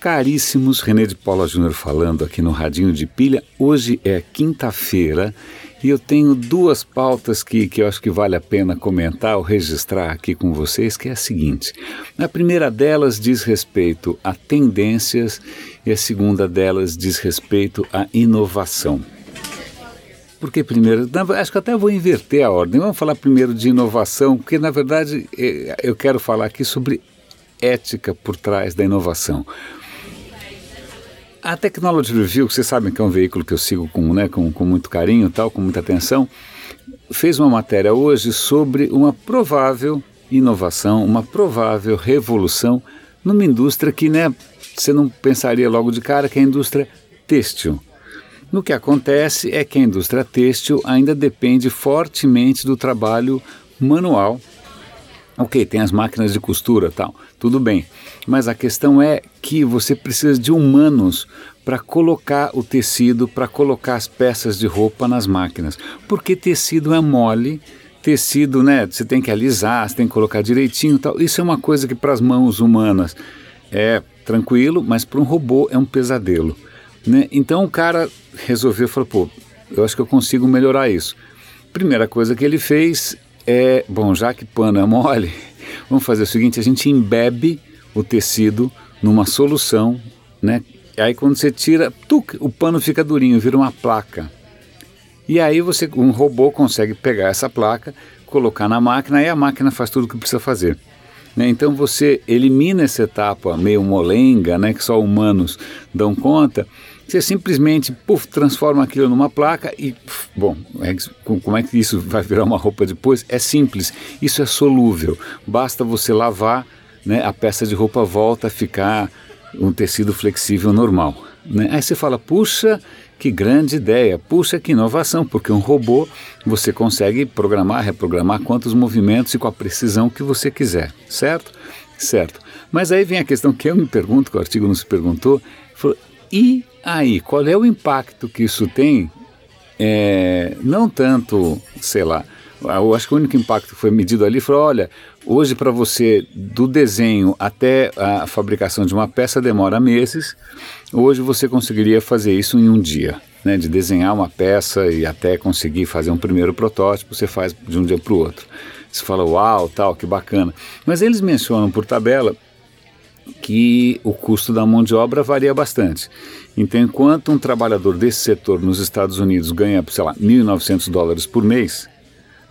Caríssimos, René de Paula Júnior falando aqui no Radinho de Pilha. Hoje é quinta-feira e eu tenho duas pautas que, que eu acho que vale a pena comentar ou registrar aqui com vocês, que é a seguinte. A primeira delas diz respeito a tendências e a segunda delas diz respeito à inovação. Porque primeiro, acho que até vou inverter a ordem. Vamos falar primeiro de inovação, porque na verdade eh, eu quero falar aqui sobre ética por trás da inovação. A Technology Review, que vocês sabem que é um veículo que eu sigo com, né, com, com muito carinho, tal, com muita atenção, fez uma matéria hoje sobre uma provável inovação, uma provável revolução numa indústria que né, você não pensaria logo de cara que é a indústria têxtil. No que acontece é que a indústria têxtil ainda depende fortemente do trabalho manual Ok, tem as máquinas de costura tal, tudo bem. Mas a questão é que você precisa de humanos para colocar o tecido, para colocar as peças de roupa nas máquinas. Porque tecido é mole, tecido, né? Você tem que alisar, você tem que colocar direitinho tal. Isso é uma coisa que para as mãos humanas é tranquilo, mas para um robô é um pesadelo. Né? Então o cara resolveu, falou, pô, eu acho que eu consigo melhorar isso. Primeira coisa que ele fez é, bom, já que pano é mole, vamos fazer o seguinte, a gente embebe o tecido numa solução, né? Aí quando você tira, tuc, o pano fica durinho, vira uma placa. E aí você, um robô consegue pegar essa placa, colocar na máquina e a máquina faz tudo o que precisa fazer. Né? Então você elimina essa etapa meio molenga, né, que só humanos dão conta, você simplesmente puff, transforma aquilo numa placa e, bom, é, como é que isso vai virar uma roupa depois? É simples, isso é solúvel. Basta você lavar, né, a peça de roupa volta a ficar um tecido flexível normal. Né? Aí você fala, puxa, que grande ideia, puxa, que inovação, porque um robô você consegue programar, reprogramar quantos movimentos e com a precisão que você quiser, certo? Certo. Mas aí vem a questão que eu me pergunto, que o artigo nos perguntou, e aí, qual é o impacto que isso tem? É, não tanto, sei lá, eu acho que o único impacto que foi medido ali foi: olha, hoje para você, do desenho até a fabricação de uma peça demora meses, hoje você conseguiria fazer isso em um dia. Né, de desenhar uma peça e até conseguir fazer um primeiro protótipo, você faz de um dia para o outro. Você fala, uau, tal, que bacana. Mas eles mencionam por tabela que o custo da mão de obra varia bastante. Então, enquanto um trabalhador desse setor nos Estados Unidos ganha, sei lá, 1.900 dólares por mês,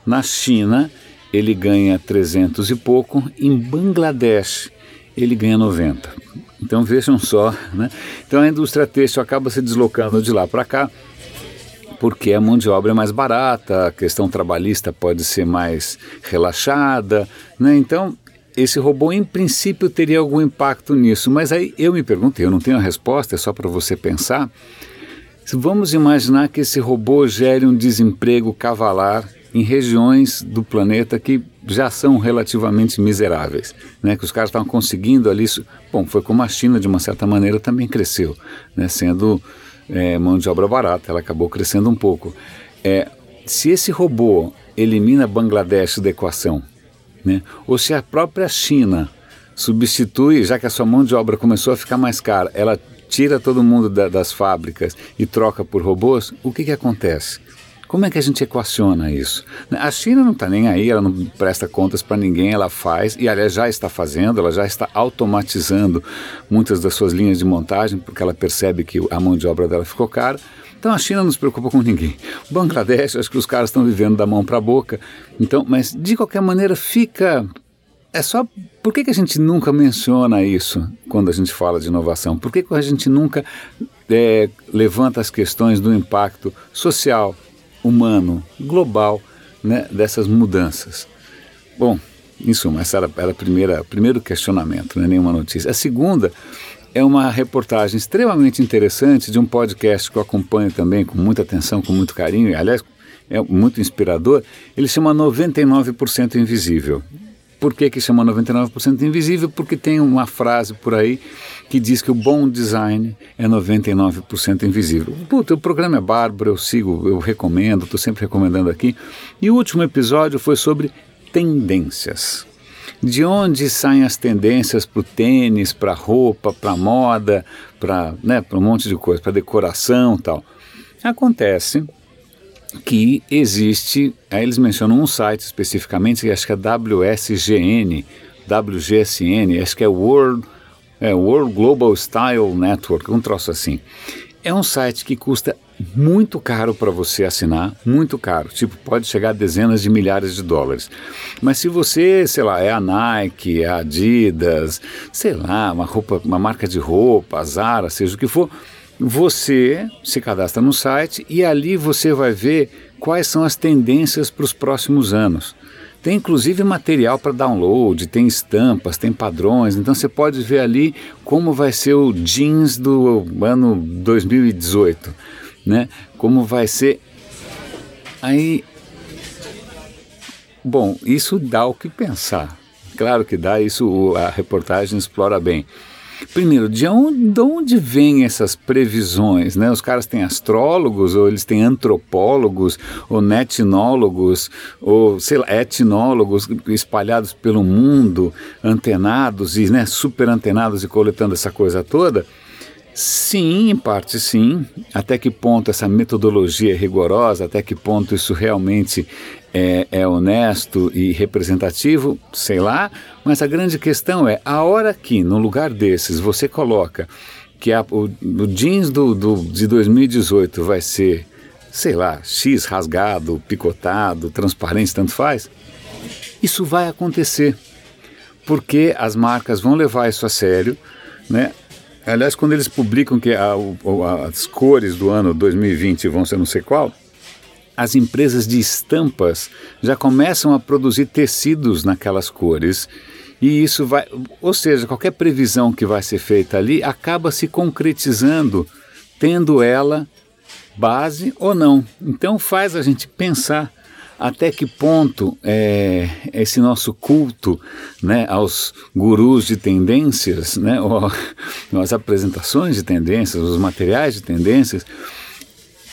na China ele ganha 300 e pouco, em Bangladesh ele ganha 90. Então vejam só, né? Então a indústria têxtil acaba se deslocando de lá para cá, porque a mão de obra é mais barata, a questão trabalhista pode ser mais relaxada, né? Então esse robô, em princípio, teria algum impacto nisso. Mas aí eu me pergunto, eu não tenho a resposta, é só para você pensar. Vamos imaginar que esse robô gere um desemprego cavalar em regiões do planeta que já são relativamente miseráveis, né? que os caras estavam conseguindo ali. Bom, foi como a China, de uma certa maneira, também cresceu, né? sendo é, mão de obra barata, ela acabou crescendo um pouco. É, se esse robô elimina Bangladesh da equação, né? Ou se a própria China substitui, já que a sua mão de obra começou a ficar mais cara, ela tira todo mundo da, das fábricas e troca por robôs, o que, que acontece? Como é que a gente equaciona isso? A China não está nem aí, ela não presta contas para ninguém, ela faz, e aliás já está fazendo, ela já está automatizando muitas das suas linhas de montagem, porque ela percebe que a mão de obra dela ficou cara. Então a China não se preocupa com ninguém. O Bangladesh, acho que os caras estão vivendo da mão para a boca. Então, mas de qualquer maneira fica é só por que, que a gente nunca menciona isso quando a gente fala de inovação? Por que, que a gente nunca é, levanta as questões do impacto social, humano, global né, dessas mudanças? Bom, em suma, essa era, era a primeira, primeiro questionamento, não é nenhuma notícia. A segunda é uma reportagem extremamente interessante de um podcast que eu acompanho também com muita atenção, com muito carinho, e aliás é muito inspirador. Ele chama 99% Invisível. Por que, que chama 99% Invisível? Porque tem uma frase por aí que diz que o bom design é 99% invisível. Puta, o programa é bárbaro, eu sigo, eu recomendo, estou sempre recomendando aqui. E o último episódio foi sobre tendências. De onde saem as tendências para o tênis, para roupa, para moda, para né, um monte de coisa, para decoração tal? Acontece que existe, aí eles mencionam um site especificamente, que acho que é WSGN, WGSN, acho que é World, é World Global Style Network, um troço assim. É um site que custa muito caro para você assinar, muito caro, tipo, pode chegar a dezenas de milhares de dólares. Mas se você, sei lá, é a Nike, é a Adidas, sei lá, uma roupa, uma marca de roupa, Zara, seja o que for, você se cadastra no site e ali você vai ver quais são as tendências para os próximos anos. Tem inclusive material para download, tem estampas, tem padrões, então você pode ver ali como vai ser o jeans do ano 2018, né? Como vai ser. Aí. Bom, isso dá o que pensar. Claro que dá, isso a reportagem explora bem. Primeiro, de onde, de onde vêm essas previsões? Né? Os caras têm astrólogos, ou eles têm antropólogos, ou netnólogos, ou sei lá, etnólogos espalhados pelo mundo, antenados e né, super antenados e coletando essa coisa toda. Sim, em parte sim. Até que ponto essa metodologia é rigorosa, até que ponto isso realmente é, é, honesto e representativo, sei lá. Mas a grande questão é: a hora que, no lugar desses, você coloca que a, o, o jeans do, do, de 2018 vai ser, sei lá, X rasgado, picotado, transparente, tanto faz, isso vai acontecer. Porque as marcas vão levar isso a sério, né? Aliás, quando eles publicam que a, a, as cores do ano 2020 vão ser não sei qual, as empresas de estampas já começam a produzir tecidos naquelas cores. E isso vai, ou seja, qualquer previsão que vai ser feita ali acaba se concretizando, tendo ela base ou não. Então faz a gente pensar até que ponto é, esse nosso culto né, aos gurus de tendências, né, ou, as apresentações de tendências, os materiais de tendências,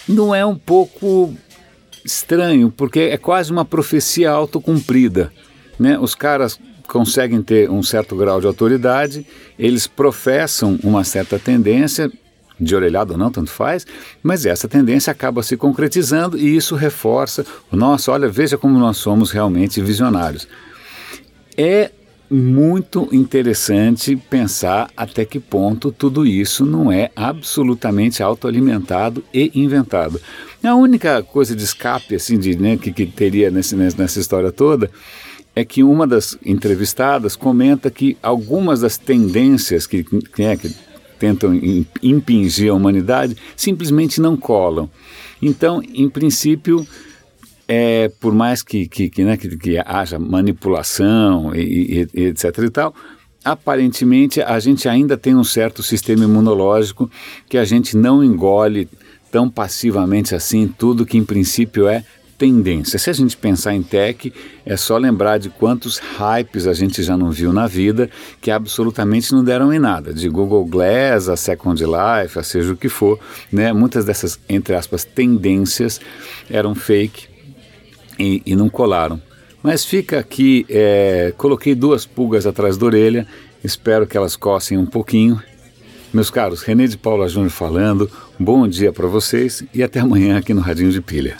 não é um pouco estranho, porque é quase uma profecia autocumprida. Né? Os caras conseguem ter um certo grau de autoridade, eles professam uma certa tendência, de orelhado ou não, tanto faz, mas essa tendência acaba se concretizando e isso reforça o nosso, olha, veja como nós somos realmente visionários. É muito interessante pensar até que ponto tudo isso não é absolutamente autoalimentado e inventado. A única coisa de escape assim de, né, que, que teria nesse, nessa história toda é que uma das entrevistadas comenta que algumas das tendências que, que, é, que tentam impingir a humanidade simplesmente não colam. Então, em princípio, é, por mais que, que, que, né, que, que haja manipulação e, e, e, etc e tal, aparentemente a gente ainda tem um certo sistema imunológico que a gente não engole tão passivamente assim tudo que em princípio é tendência. Se a gente pensar em tech, é só lembrar de quantos hypes a gente já não viu na vida que absolutamente não deram em nada. De Google Glass a Second Life, a seja o que for, né? Muitas dessas, entre aspas, tendências eram fake e, e não colaram. Mas fica aqui, é, coloquei duas pulgas atrás da orelha, espero que elas cossem um pouquinho. Meus caros, René de Paula Júnior falando, bom dia para vocês e até amanhã aqui no Radinho de Pilha.